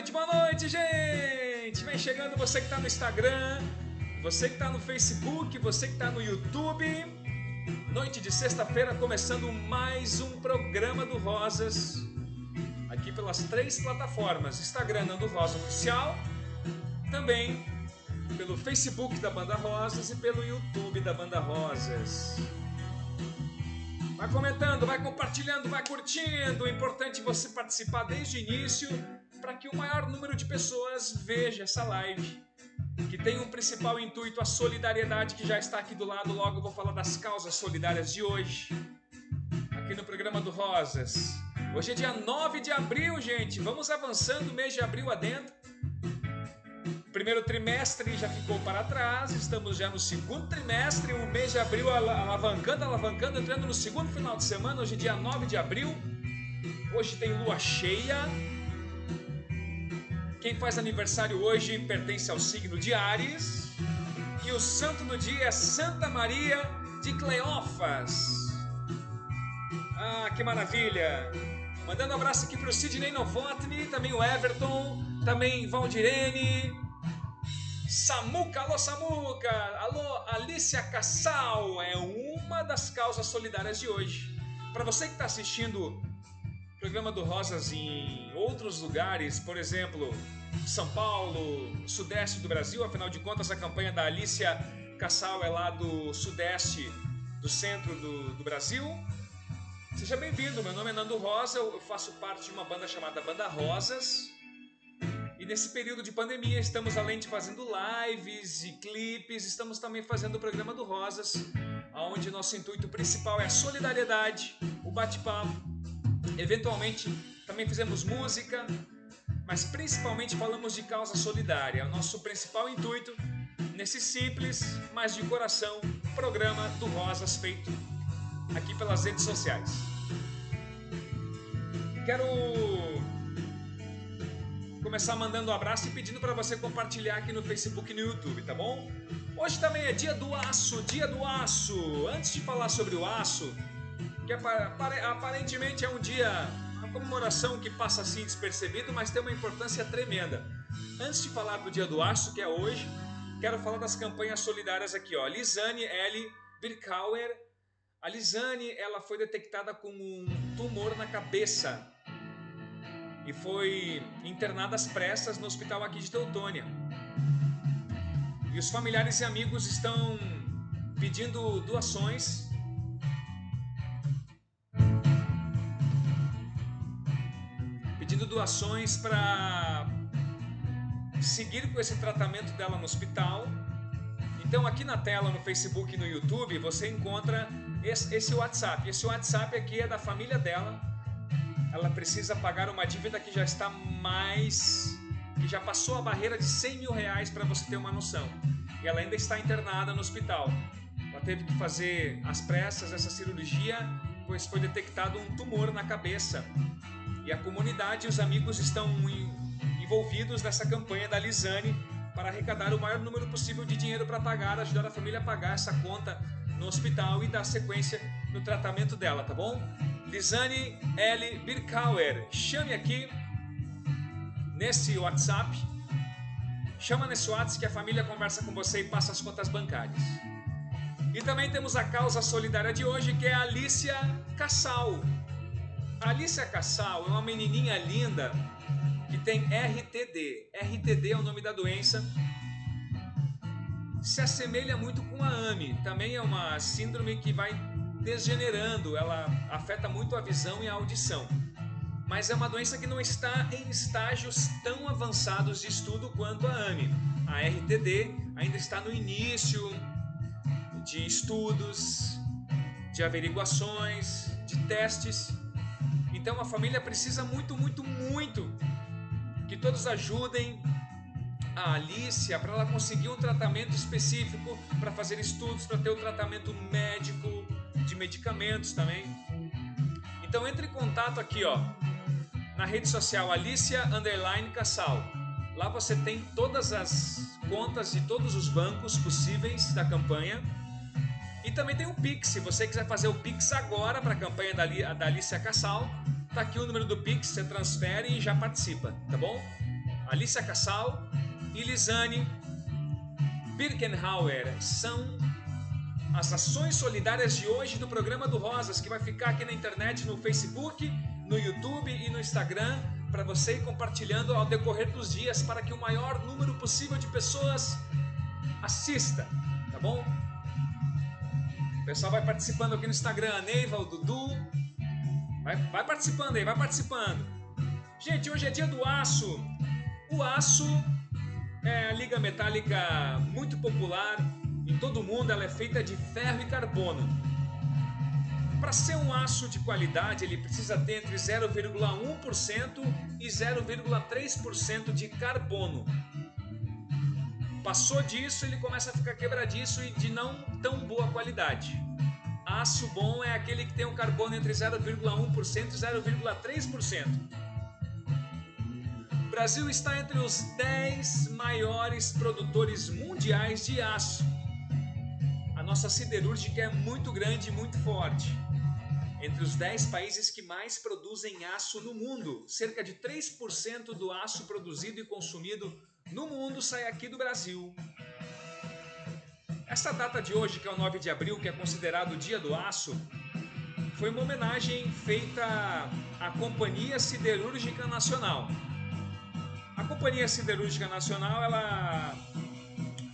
noite, boa noite, gente! Vem chegando você que está no Instagram, você que está no Facebook, você que está no YouTube. Noite de sexta-feira, começando mais um programa do Rosas. Aqui pelas três plataformas: Instagram Nando Rosa Oficial, também pelo Facebook da Banda Rosas e pelo YouTube da Banda Rosas. Vai comentando, vai compartilhando, vai curtindo. É importante você participar desde o início para que o maior número de pessoas veja essa live. Que tem um principal intuito a solidariedade que já está aqui do lado. Logo vou falar das causas solidárias de hoje. Aqui no programa do Rosas. Hoje é dia 9 de abril, gente. Vamos avançando o mês de abril adentro primeiro trimestre já ficou para trás, estamos já no segundo trimestre, o mês de abril alavancando, alavancando, entrando no segundo final de semana, hoje é dia 9 de abril. Hoje tem lua cheia. Quem faz aniversário hoje pertence ao signo de Ares. E o santo do dia é Santa Maria de Cleófas. Ah, que maravilha! Mandando um abraço aqui para o Sidney Novotny, também o Everton, também Valdirene, Samuca, alô Samuca, alô Alicia Cassal, é uma das causas solidárias de hoje. Para você que está assistindo programa do Rosas em outros lugares, por exemplo, São Paulo, Sudeste do Brasil, afinal de contas a campanha da Alicia Cassal é lá do Sudeste, do centro do, do Brasil. Seja bem-vindo, meu nome é Nando Rosa, eu faço parte de uma banda chamada Banda Rosas. E nesse período de pandemia, estamos além de fazendo lives e clipes, estamos também fazendo o programa do Rosas, onde nosso intuito principal é a solidariedade, o bate-papo. Eventualmente, também fizemos música, mas principalmente falamos de causa solidária. O nosso principal intuito nesse simples, mas de coração, programa do Rosas feito aqui pelas redes sociais. Quero começar mandando um abraço e pedindo para você compartilhar aqui no Facebook e no YouTube, tá bom? Hoje também é dia do aço, dia do aço. Antes de falar sobre o aço, que aparentemente é um dia, uma comemoração que passa assim despercebido, mas tem uma importância tremenda. Antes de falar do dia do aço, que é hoje, quero falar das campanhas solidárias aqui, ó. Lisane L. Birkauer. A Lisane, ela foi detectada com um tumor na cabeça e foi internada às pressas no hospital aqui de Teutônia. E os familiares e amigos estão pedindo doações. Para seguir com esse tratamento dela no hospital. Então, aqui na tela, no Facebook e no YouTube, você encontra esse, esse WhatsApp. Esse WhatsApp aqui é da família dela ela precisa pagar uma dívida que já está mais. que já passou a barreira de 100 mil reais para você ter uma noção. E ela ainda está internada no hospital. Ela teve que fazer às pressas essa cirurgia, pois foi detectado um tumor na cabeça. E a comunidade e os amigos estão envolvidos nessa campanha da Lisane para arrecadar o maior número possível de dinheiro para pagar, ajudar a família a pagar essa conta no hospital e dar sequência no tratamento dela, tá bom? Lisane L. Birkauer, chame aqui nesse WhatsApp. Chama nesse WhatsApp que a família conversa com você e passa as contas bancárias. E também temos a causa solidária de hoje, que é a Alicia Cassal. Alicia Cassal é uma menininha linda que tem RTD. RTD é o nome da doença. Se assemelha muito com a AMI. Também é uma síndrome que vai degenerando, ela afeta muito a visão e a audição. Mas é uma doença que não está em estágios tão avançados de estudo quanto a AMI. A RTD ainda está no início de estudos, de averiguações, de testes. Então a família precisa muito, muito, muito que todos ajudem a Alicia para ela conseguir um tratamento específico, para fazer estudos, para ter o um tratamento médico, de medicamentos também. Então entre em contato aqui, ó, na rede social Alicia Underline. Lá você tem todas as contas de todos os bancos possíveis da campanha. E também tem o Pix. Se você quiser fazer o Pix agora para a campanha da, da Alicia Cassal, tá aqui o número do Pix, você transfere e já participa, tá bom? Alicia Cassal e Lisane Birkenhauer são as ações solidárias de hoje do programa do Rosas, que vai ficar aqui na internet, no Facebook, no YouTube e no Instagram, para você ir compartilhando ao decorrer dos dias, para que o maior número possível de pessoas assista, tá bom? Pessoal vai participando aqui no Instagram, a Neiva, o Dudu. Vai, vai participando aí, vai participando. Gente, hoje é dia do aço. O aço é a liga metálica muito popular em todo o mundo, ela é feita de ferro e carbono. Para ser um aço de qualidade, ele precisa ter entre 0,1% e 0,3% de carbono. Passou disso, ele começa a ficar quebradiço e de não tão boa qualidade. Aço bom é aquele que tem um carbono entre 0,1% e 0,3%. O Brasil está entre os 10 maiores produtores mundiais de aço. A nossa siderúrgica é muito grande e muito forte. Entre os 10 países que mais produzem aço no mundo, cerca de 3% do aço produzido e consumido no mundo sai aqui do Brasil. Esta data de hoje, que é o 9 de abril, que é considerado o Dia do Aço, foi uma homenagem feita à Companhia Siderúrgica Nacional. A Companhia Siderúrgica Nacional ela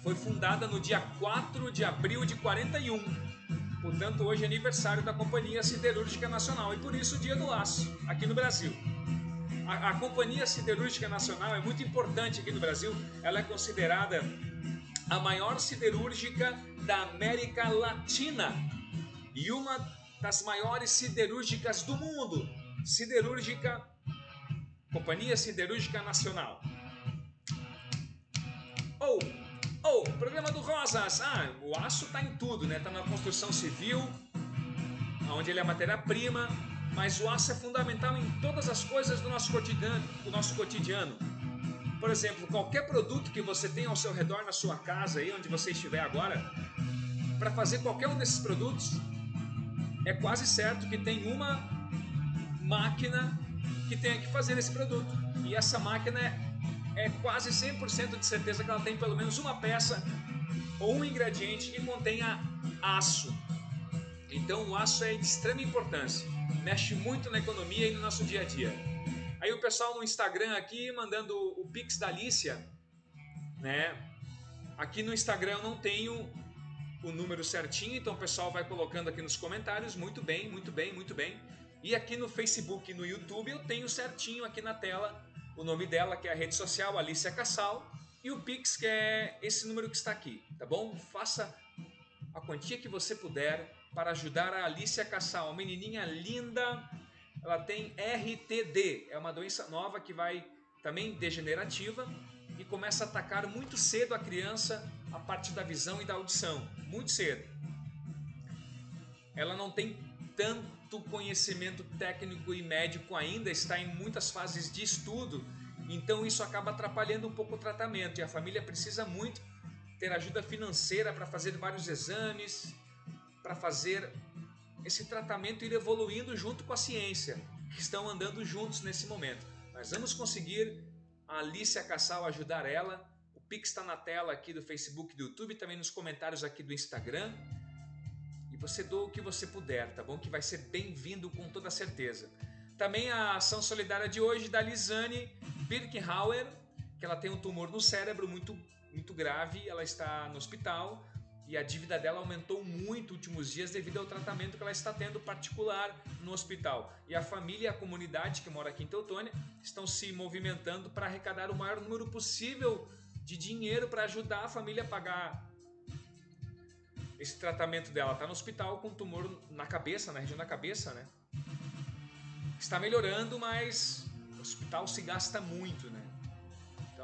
foi fundada no dia 4 de abril de 41. Portanto, hoje é aniversário da Companhia Siderúrgica Nacional e por isso o Dia do Aço aqui no Brasil. A, a Companhia Siderúrgica Nacional é muito importante aqui no Brasil. Ela é considerada a maior siderúrgica da América Latina e uma das maiores siderúrgicas do mundo. Siderúrgica, Companhia Siderúrgica Nacional. Ou, oh, ou, oh, programa do Rosas. Ah, o aço está em tudo, né? Está na construção civil, onde ele é matéria-prima, mas o aço é fundamental em todas as coisas do nosso cotidiano. Do nosso cotidiano. Por exemplo, qualquer produto que você tem ao seu redor na sua casa, aí onde você estiver agora, para fazer qualquer um desses produtos, é quase certo que tem uma máquina que tenha que fazer esse produto. E essa máquina é, é quase 100% de certeza que ela tem pelo menos uma peça ou um ingrediente que contenha aço. Então o aço é de extrema importância, mexe muito na economia e no nosso dia a dia. Aí o pessoal no Instagram aqui mandando o Pix da Alicia, né? Aqui no Instagram eu não tenho o número certinho, então o pessoal vai colocando aqui nos comentários. Muito bem, muito bem, muito bem. E aqui no Facebook e no YouTube eu tenho certinho aqui na tela o nome dela, que é a rede social Alicia Cassal, e o Pix, que é esse número que está aqui, tá bom? Faça a quantia que você puder para ajudar a Alicia Cassal, uma menininha linda, ela tem RTD, é uma doença nova que vai também degenerativa e começa a atacar muito cedo a criança a parte da visão e da audição, muito cedo. Ela não tem tanto conhecimento técnico e médico ainda, está em muitas fases de estudo, então isso acaba atrapalhando um pouco o tratamento e a família precisa muito ter ajuda financeira para fazer vários exames, para fazer esse tratamento ir evoluindo junto com a ciência, que estão andando juntos nesse momento. Nós vamos conseguir a Alicia Cassal ajudar ela. O Pix está na tela aqui do Facebook do YouTube, também nos comentários aqui do Instagram. E você doa o que você puder, tá bom? Que vai ser bem-vindo com toda certeza. Também a ação solidária de hoje da Lisane Birkenhauer, que ela tem um tumor no cérebro muito, muito grave, ela está no hospital e a dívida dela aumentou muito nos últimos dias devido ao tratamento que ela está tendo particular no hospital. E a família e a comunidade que mora aqui em Teutônia estão se movimentando para arrecadar o maior número possível de dinheiro para ajudar a família a pagar esse tratamento dela. Está no hospital com tumor na cabeça, na região da cabeça, né? Está melhorando, mas o hospital se gasta muito, né?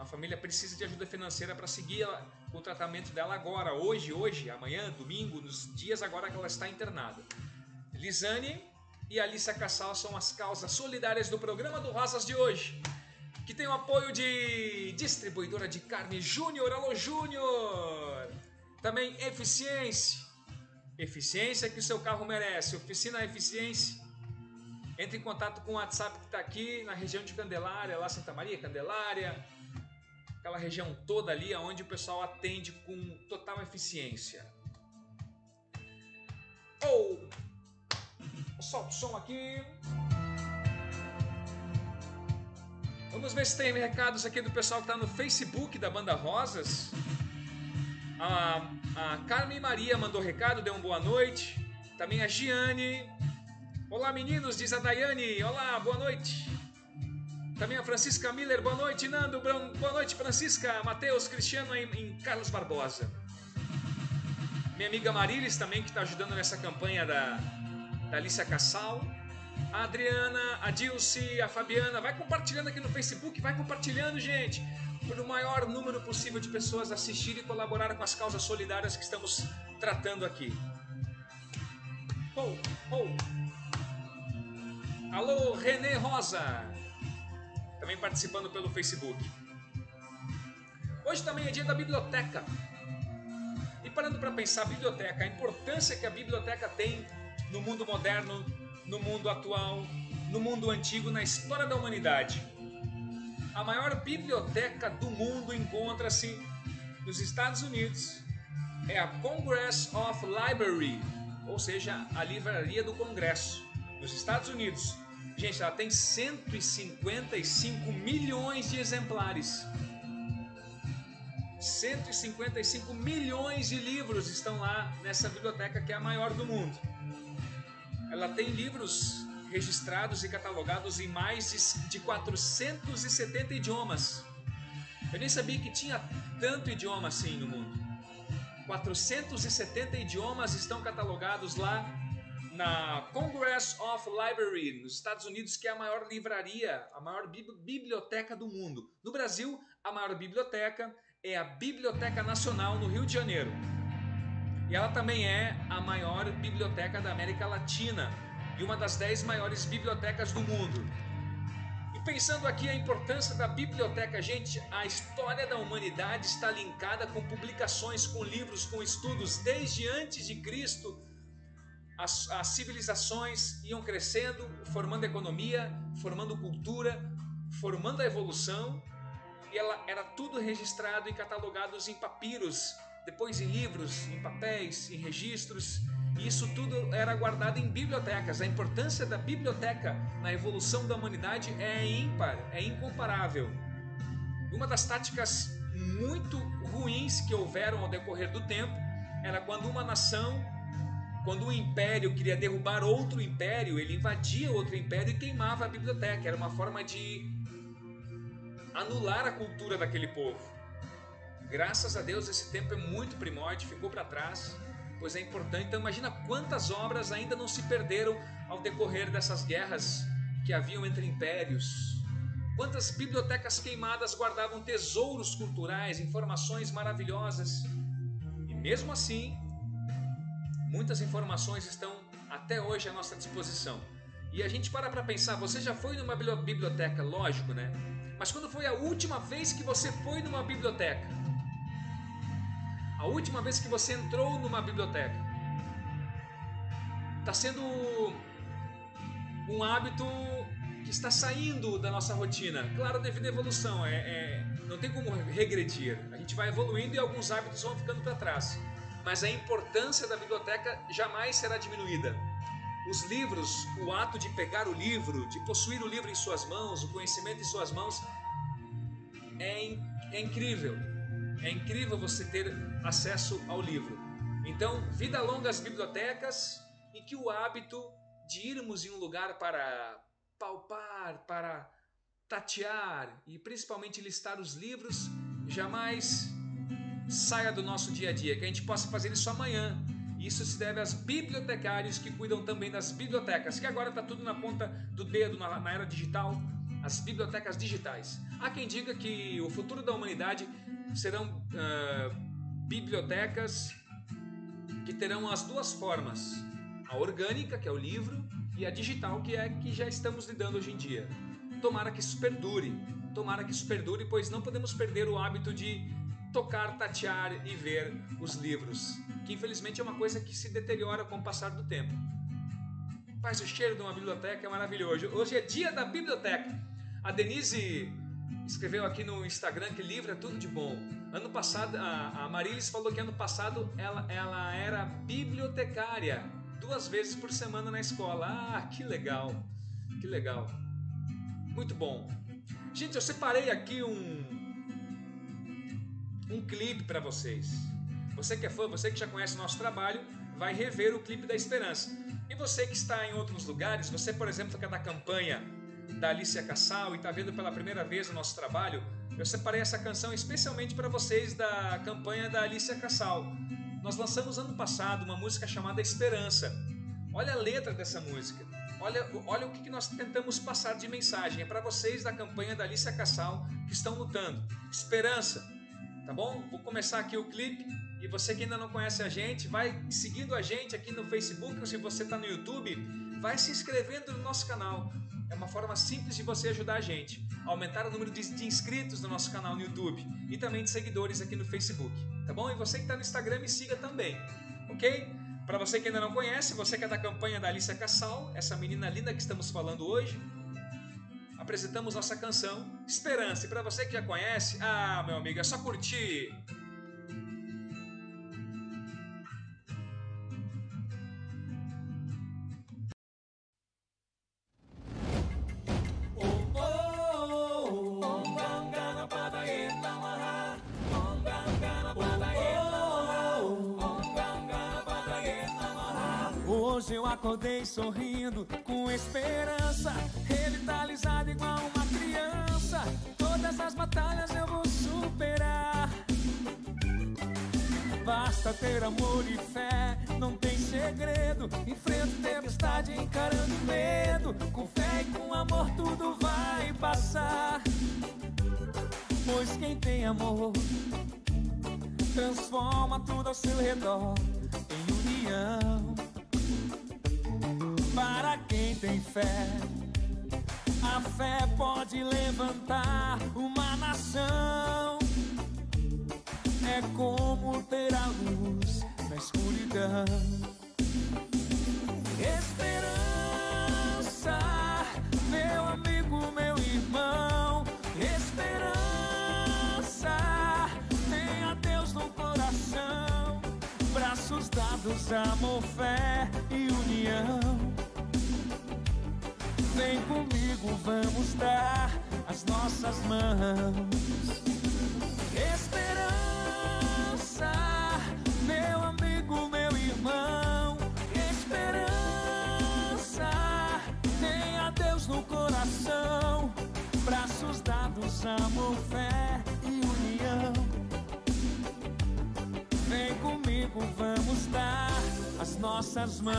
A família precisa de ajuda financeira para seguir o tratamento dela agora, hoje, hoje, amanhã, domingo, nos dias agora que ela está internada. Lisane e Alicia Cassal são as causas solidárias do programa do Rosas de hoje, que tem o apoio de distribuidora de carne Júnior, alô Júnior! Também Eficiência, eficiência que o seu carro merece, oficina Eficiência. Entre em contato com o WhatsApp que está aqui na região de Candelária, lá Santa Maria, Candelária, aquela região toda ali onde o pessoal atende com total eficiência. Ou oh, solta o som aqui. Vamos ver se tem recados aqui do pessoal que está no Facebook da Banda Rosas. A, a Carmen Maria mandou recado, deu uma boa noite. Também a Giane. Olá meninos, diz a Daiane. Olá, boa noite. Também a Francisca Miller, boa noite, Nando. Boa noite, Francisca. Matheus Cristiano em, em Carlos Barbosa. Minha amiga Marilis também, que está ajudando nessa campanha da, da Alicia Cassal. A Adriana, a Dilce, a Fabiana. Vai compartilhando aqui no Facebook, vai compartilhando, gente. Para o maior número possível de pessoas assistir e colaborar com as causas solidárias que estamos tratando aqui. Oh, oh. Alô, Renê Rosa também participando pelo Facebook. Hoje também é dia da biblioteca. E parando para pensar, a biblioteca, a importância que a biblioteca tem no mundo moderno, no mundo atual, no mundo antigo, na história da humanidade. A maior biblioteca do mundo encontra-se nos Estados Unidos. É a Congress of Library, ou seja, a livraria do Congresso, nos Estados Unidos. Gente, ela tem 155 milhões de exemplares. 155 milhões de livros estão lá nessa biblioteca que é a maior do mundo. Ela tem livros registrados e catalogados em mais de 470 idiomas. Eu nem sabia que tinha tanto idioma assim no mundo. 470 idiomas estão catalogados lá na Congress of Library, nos Estados Unidos, que é a maior livraria, a maior biblioteca do mundo. No Brasil, a maior biblioteca é a Biblioteca Nacional no Rio de Janeiro. E ela também é a maior biblioteca da América Latina e uma das dez maiores bibliotecas do mundo. E pensando aqui a importância da biblioteca, gente, a história da humanidade está linkada com publicações, com livros, com estudos desde antes de Cristo as, as civilizações iam crescendo, formando economia, formando cultura, formando a evolução, e ela era tudo registrado e catalogado em papiros, depois em livros, em papéis, em registros, e isso tudo era guardado em bibliotecas. A importância da biblioteca na evolução da humanidade é ímpar, é incomparável. Uma das táticas muito ruins que houveram ao decorrer do tempo era quando uma nação quando um império queria derrubar outro império, ele invadia outro império e queimava a biblioteca. Era uma forma de anular a cultura daquele povo. Graças a Deus, esse tempo é muito primórdio, ficou para trás, pois é importante. Então, imagina quantas obras ainda não se perderam ao decorrer dessas guerras que haviam entre impérios. Quantas bibliotecas queimadas guardavam tesouros culturais, informações maravilhosas. E mesmo assim, Muitas informações estão até hoje à nossa disposição. E a gente para para pensar, você já foi numa biblioteca, lógico, né? Mas quando foi a última vez que você foi numa biblioteca? A última vez que você entrou numa biblioteca? Está sendo um hábito que está saindo da nossa rotina. Claro, devido à evolução, é, é, não tem como regredir. A gente vai evoluindo e alguns hábitos vão ficando para trás mas a importância da biblioteca jamais será diminuída. Os livros, o ato de pegar o livro, de possuir o livro em suas mãos, o conhecimento em suas mãos, é, é incrível. É incrível você ter acesso ao livro. Então, vida longa às bibliotecas e que o hábito de irmos em um lugar para palpar, para tatear e principalmente listar os livros jamais saia do nosso dia a dia, que a gente possa fazer isso amanhã. Isso se deve aos bibliotecários que cuidam também das bibliotecas, que agora está tudo na ponta do dedo na, na era digital, as bibliotecas digitais. Há quem diga que o futuro da humanidade serão uh, bibliotecas que terão as duas formas: a orgânica, que é o livro, e a digital, que é que já estamos lidando hoje em dia. Tomara que isso perdure, tomara que isso perdure, pois não podemos perder o hábito de tocar, tatear e ver os livros, que infelizmente é uma coisa que se deteriora com o passar do tempo. Mas o cheiro de uma biblioteca é maravilhoso. Hoje é dia da biblioteca. A Denise escreveu aqui no Instagram que livro é tudo de bom. Ano passado, a, a Marilis falou que ano passado ela, ela era bibliotecária, duas vezes por semana na escola. Ah, que legal, que legal. Muito bom. Gente, eu separei aqui um, um clipe para vocês. Você que é fã, você que já conhece o nosso trabalho, vai rever o clipe da Esperança. E você que está em outros lugares, você, por exemplo, que é da campanha da Alicia Cassal e está vendo pela primeira vez o nosso trabalho, eu separei essa canção especialmente para vocês da campanha da Alicia Cassal. Nós lançamos ano passado uma música chamada Esperança. Olha a letra dessa música. Olha, olha o que nós tentamos passar de mensagem. É para vocês da campanha da Alicia Cassal que estão lutando. Esperança. Tá bom? Vou começar aqui o clipe. E você que ainda não conhece a gente, vai seguindo a gente aqui no Facebook ou se você está no YouTube, vai se inscrevendo no nosso canal. É uma forma simples de você ajudar a gente a aumentar o número de, inscritos no nosso canal no YouTube e também de seguidores aqui no Facebook, tá bom? E você que está no Instagram, me siga também, ok? Para você que ainda não conhece, você que é da campanha da Alicia Cassal, essa menina linda que estamos falando hoje, apresentamos nossa canção Esperança. E para você que já conhece, ah, meu amigo, é só curtir. Acordei sorrindo, com esperança, revitalizado igual uma criança. Todas as batalhas eu vou superar. Basta ter amor e fé, não tem segredo. Enfrento tempestade encarando medo. Com fé e com amor tudo vai passar. Pois quem tem amor transforma tudo ao seu redor em união para quem tem fé. A fé pode levantar uma nação. É como ter a luz na escuridão. Nossas mãos.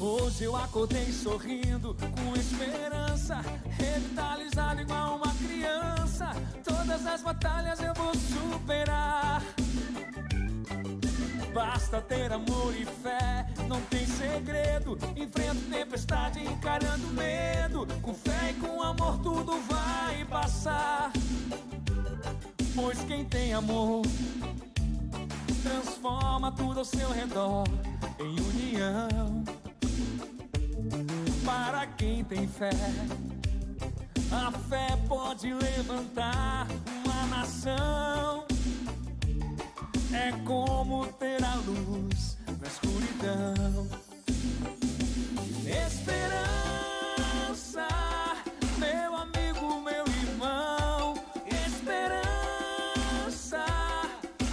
Hoje eu acordei sorrindo, com esperança, revitalizado igual uma criança. Todas as batalhas eu vou superar. Basta ter amor e fé, não tem segredo. Enfrento tempestade encarando medo. Com fé e com amor tudo vai passar. Pois quem tem amor transforma tudo ao seu redor em união para quem tem fé. A fé pode levantar uma nação. É como ter a luz na escuridão. Esperança, meu amigo, meu irmão. Esperança,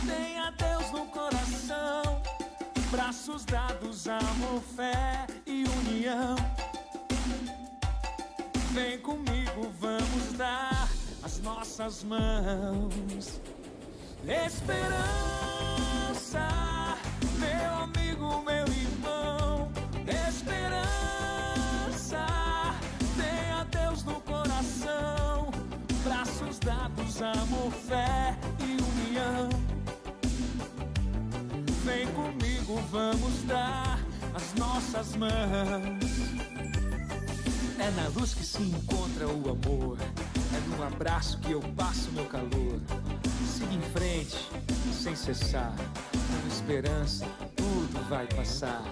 tenha Deus no coração. Braços dados, amor, fé e união. Nossas mãos. Esperança, meu amigo, meu irmão. Esperança, tenha Deus no coração. Braços dados, amor, fé e união. Vem comigo, vamos dar as nossas mãos. É na luz que se encontra o amor. É no abraço que eu passo meu calor. Siga em frente, sem cessar. Com esperança, tudo vai passar.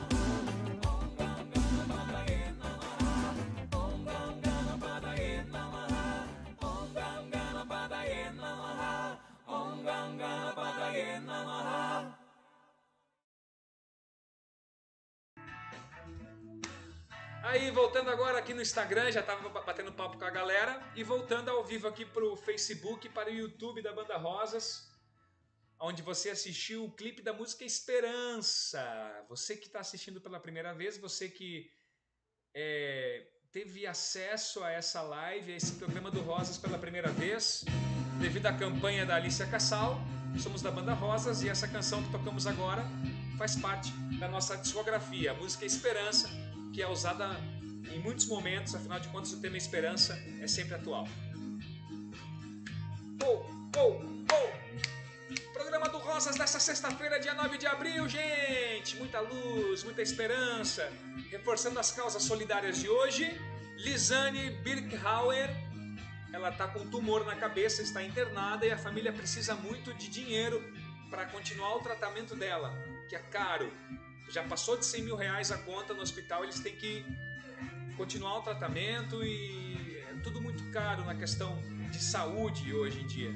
Aí, voltando agora aqui no Instagram, já tava batendo papo com a galera. E voltando ao vivo aqui pro Facebook para o YouTube da Banda Rosas, onde você assistiu o clipe da música Esperança. Você que está assistindo pela primeira vez, você que é, teve acesso a essa live, a esse programa do Rosas pela primeira vez, devido à campanha da Alicia Cassal. Somos da Banda Rosas e essa canção que tocamos agora faz parte da nossa discografia, a música Esperança que é usada em muitos momentos, afinal de contas o tema esperança é sempre atual. Oh, oh, oh! Programa do Rosas dessa sexta-feira, dia 9 de abril, gente! Muita luz, muita esperança. Reforçando as causas solidárias de hoje, Lisane Birkhauer, ela está com tumor na cabeça, está internada e a família precisa muito de dinheiro para continuar o tratamento dela, que é caro já passou de 100 mil reais a conta no hospital, eles têm que continuar o tratamento e é tudo muito caro na questão de saúde hoje em dia.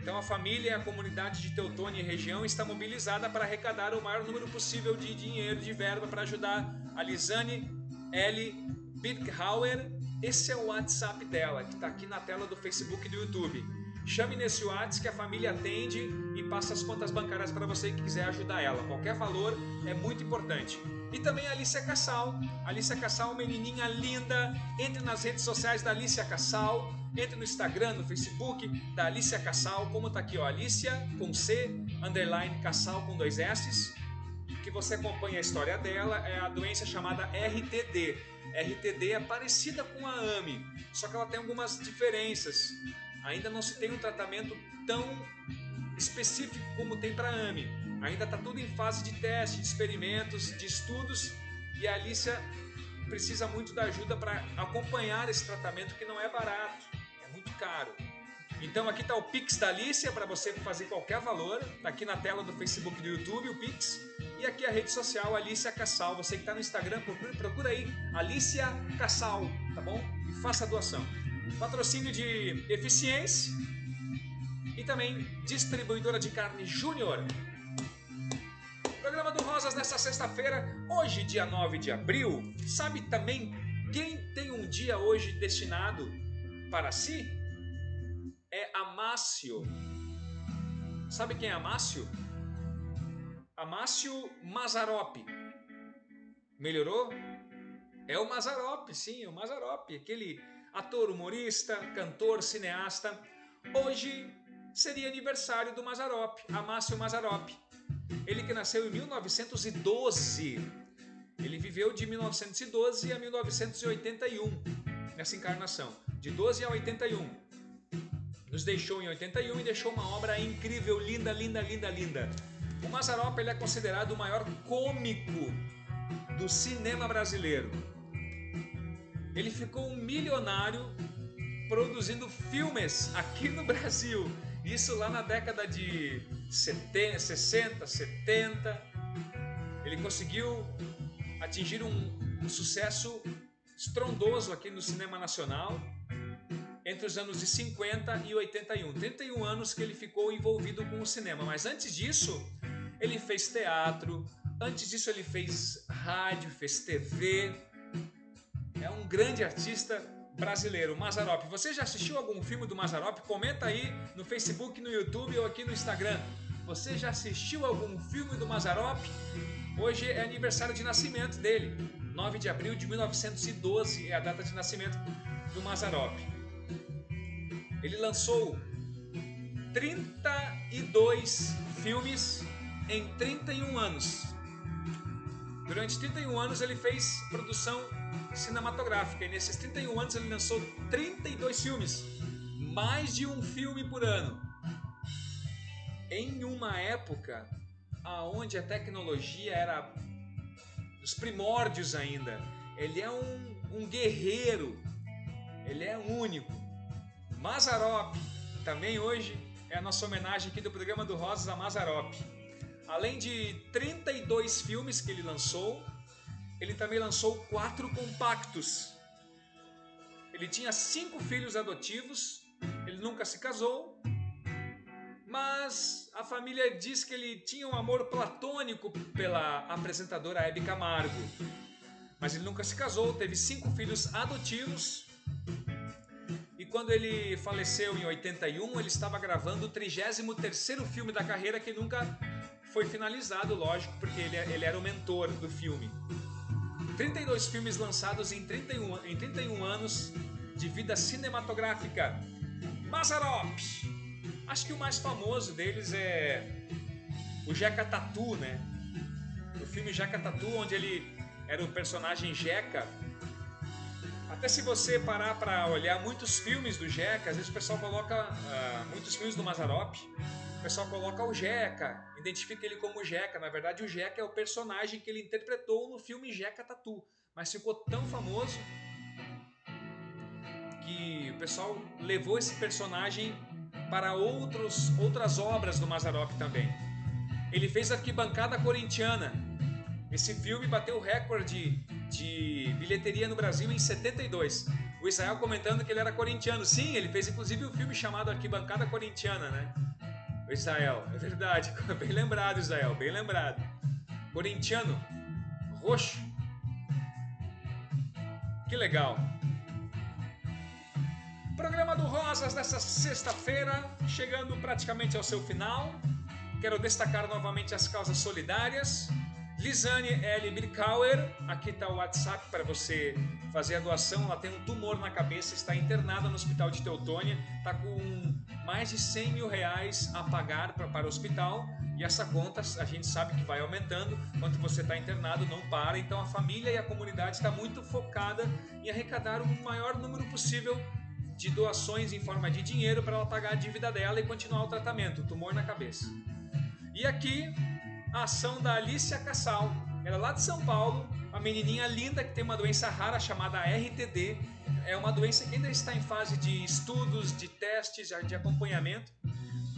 Então a família e a comunidade de Teutônia e região está mobilizada para arrecadar o maior número possível de dinheiro, de verba para ajudar a Lisane L. Birkhauer. Esse é o WhatsApp dela, que está aqui na tela do Facebook e do YouTube. Chame nesse WhatsApp que a família atende e passa as contas bancárias para você que quiser ajudar ela. Qualquer valor é muito importante. E também a Alicia Cassal. Alicia Cassal, menininha linda. Entre nas redes sociais da Alicia Cassal. Entre no Instagram, no Facebook da Alicia Cassal. Como tá aqui, ó, Alicia com C, underline Cassal com dois S. Que você acompanha a história dela. É a doença chamada RTD. RTD é parecida com a AMI, só que ela tem algumas diferenças ainda não se tem um tratamento tão específico como tem para a AMI. Ainda está tudo em fase de teste, de experimentos, de estudos e a Alicia precisa muito da ajuda para acompanhar esse tratamento que não é barato, é muito caro. Então aqui está o Pix da Alicia para você fazer qualquer valor. Está aqui na tela do Facebook do YouTube o Pix. E aqui a rede social Alicia Cassal. Você que está no Instagram, procura, procura aí Alicia Cassal, tá bom? E faça a doação patrocínio de eficiência e também distribuidora de carne Júnior. Programa do Rosas nessa sexta-feira, hoje, dia 9 de abril. Sabe também quem tem um dia hoje destinado para si? É Amácio. Sabe quem é Amácio? Amácio Mazarop. Melhorou? É o Mazarop, sim, o Mazarop, aquele ator, humorista, cantor, cineasta. Hoje seria aniversário do Mazarop, Amácio Mazarop. Ele que nasceu em 1912. Ele viveu de 1912 a 1981 nessa encarnação, de 12 a 81. Nos deixou em 81 e deixou uma obra incrível, linda, linda, linda, linda. O Mazarop ele é considerado o maior cômico do cinema brasileiro. Ele ficou um milionário produzindo filmes aqui no Brasil. Isso lá na década de 70, 60, 70. Ele conseguiu atingir um, um sucesso estrondoso aqui no cinema nacional entre os anos de 50 e 81. 31 anos que ele ficou envolvido com o cinema. Mas antes disso, ele fez teatro, antes disso ele fez rádio, fez TV, é um grande artista brasileiro, Mazarop. Você já assistiu algum filme do Mazarop? Comenta aí no Facebook, no YouTube ou aqui no Instagram. Você já assistiu algum filme do Mazarop? Hoje é aniversário de nascimento dele. 9 de abril de 1912 é a data de nascimento do Mazarop. Ele lançou 32 filmes em 31 anos. Durante 31 anos ele fez produção cinematográfica e nesses 31 anos ele lançou 32 filmes, mais de um filme por ano. Em uma época aonde a tecnologia era os primórdios ainda. Ele é um, um guerreiro, ele é único. Mazarop, também hoje é a nossa homenagem aqui do programa do Rosas a Mazarop. Além de 32 filmes que ele lançou, ele também lançou quatro compactos. Ele tinha cinco filhos adotivos, ele nunca se casou, mas a família diz que ele tinha um amor platônico pela apresentadora Hebe Camargo. Mas ele nunca se casou, teve cinco filhos adotivos. E quando ele faleceu em 81, ele estava gravando o 33º filme da carreira que nunca foi finalizado, lógico, porque ele, ele era o mentor do filme. 32 filmes lançados em 31, em 31 anos de vida cinematográfica. Mazarop! Acho que o mais famoso deles é o Jeca Tatu, né? O filme Jeca Tatu, onde ele era o personagem Jeca. Até se você parar para olhar muitos filmes do Jeca, às vezes o pessoal coloca uh, muitos filmes do Mazarop, o pessoal coloca o Jeca, identifica ele como Jeca. Na verdade, o Jeca é o personagem que ele interpretou no filme Jeca Tatu, mas ficou tão famoso que o pessoal levou esse personagem para outros, outras obras do Mazarop também. Ele fez Arquibancada Corintiana, esse filme bateu o recorde de bilheteria no Brasil em 72. O Israel comentando que ele era corintiano. Sim, ele fez inclusive um filme chamado Arquibancada Corintiana, né? Israel, é verdade. Bem lembrado, Israel, bem lembrado. Corintiano, roxo. Que legal. Programa do Rosas dessa sexta-feira, chegando praticamente ao seu final. Quero destacar novamente as causas solidárias. Lisane L. Birkauer, aqui está o WhatsApp para você fazer a doação. Ela tem um tumor na cabeça, está internada no hospital de Teutônia, está com mais de 100 mil reais a pagar pra, para o hospital. E essa conta a gente sabe que vai aumentando. Enquanto você está internado, não para. Então a família e a comunidade está muito focada em arrecadar o maior número possível de doações em forma de dinheiro para ela pagar a dívida dela e continuar o tratamento, tumor na cabeça. E aqui a ação da Alicia Cassal. Ela é lá de São Paulo, uma menininha linda que tem uma doença rara chamada RTD. É uma doença que ainda está em fase de estudos, de testes, de acompanhamento.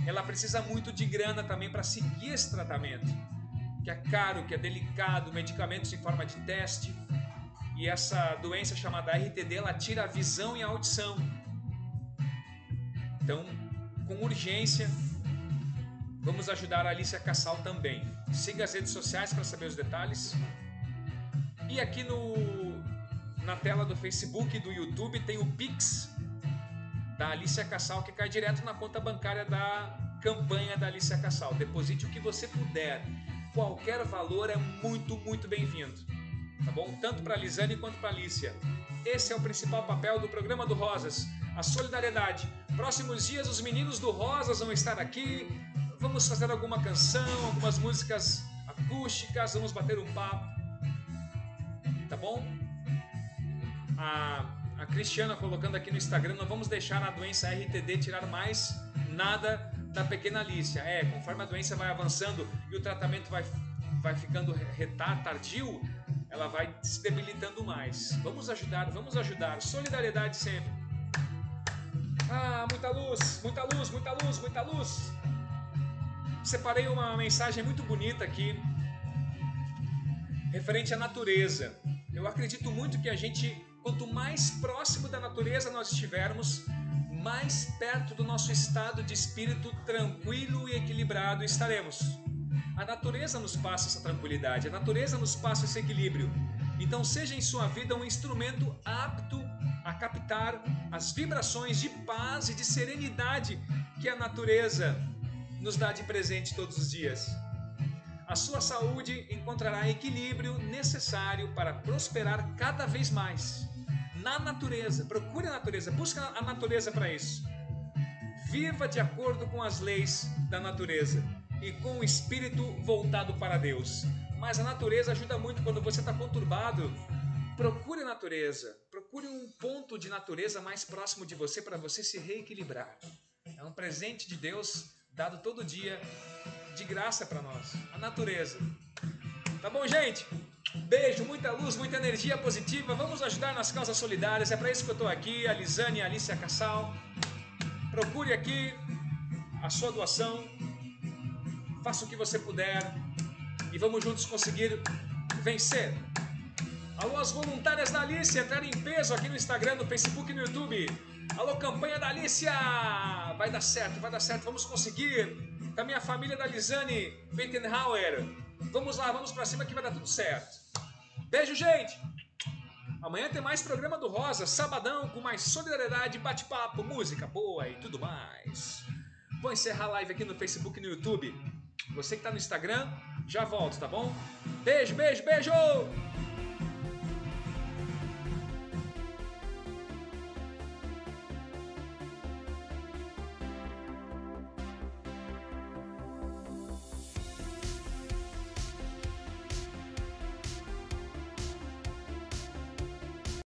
Ela precisa muito de grana também para seguir esse tratamento, que é caro, que é delicado, medicamentos em forma de teste. E essa doença chamada RTD, ela tira a visão e a audição. Então, com urgência, Vamos ajudar a Alicia Cassal também. Siga as redes sociais para saber os detalhes. E aqui no, na tela do Facebook e do YouTube tem o Pix da Alicia Cassal que cai direto na conta bancária da campanha da Alicia Cassal. Deposite o que você puder. Qualquer valor é muito, muito bem-vindo. Tá bom? Tanto para a Lisane quanto para a Alicia. Esse é o principal papel do programa do Rosas, a solidariedade. Próximos dias os meninos do Rosas vão estar aqui vamos fazer alguma canção, algumas músicas acústicas, vamos bater um papo. Tá bom? A, a Cristiana colocando aqui no Instagram, não vamos deixar a doença RTD tirar mais nada da pequena Alicia. É, conforme a doença vai avançando e o tratamento vai, vai ficando retar, tardio, ela vai se debilitando mais. Vamos ajudar, vamos ajudar. Solidariedade sempre. Ah, muita luz, muita luz, muita luz, muita luz separei uma mensagem muito bonita aqui, referente à natureza. Eu acredito muito que a gente, quanto mais próximo da natureza nós estivermos, mais perto do nosso estado de espírito tranquilo e equilibrado estaremos. A natureza nos passa essa tranquilidade, a natureza nos passa esse equilíbrio. Então, seja em sua vida um instrumento apto a captar as vibrações de paz e de serenidade que a natureza nos dá de presente todos os dias. A sua saúde encontrará equilíbrio necessário para prosperar cada vez mais. Na natureza, procure a natureza, busque a natureza para isso. Viva de acordo com as leis da natureza e com o espírito voltado para Deus. Mas a natureza ajuda muito quando você está conturbado. Procure a natureza, procure um ponto de natureza mais próximo de você para você se reequilibrar. É um presente de Deus dado todo dia de graça para nós, a natureza. Tá bom, gente? Beijo, muita luz, muita energia positiva. Vamos ajudar nas causas solidárias. É para isso que eu estou aqui. A Lisane e a Alicia Cassal. Procure aqui a sua doação. Faça o que você puder. E vamos juntos conseguir vencer. Alô, as voluntárias da Alicia entrarem em peso aqui no Instagram, no Facebook e no YouTube. Alô, campanha da Alicia! Vai dar certo, vai dar certo, vamos conseguir. Com a minha família da Lisane Wittenhauer. Vamos lá, vamos pra cima que vai dar tudo certo. Beijo, gente! Amanhã tem mais programa do Rosa, sabadão, com mais solidariedade, bate-papo, música boa e tudo mais. Vou encerrar a live aqui no Facebook e no YouTube. Você que tá no Instagram, já volto, tá bom? Beijo, beijo, beijo!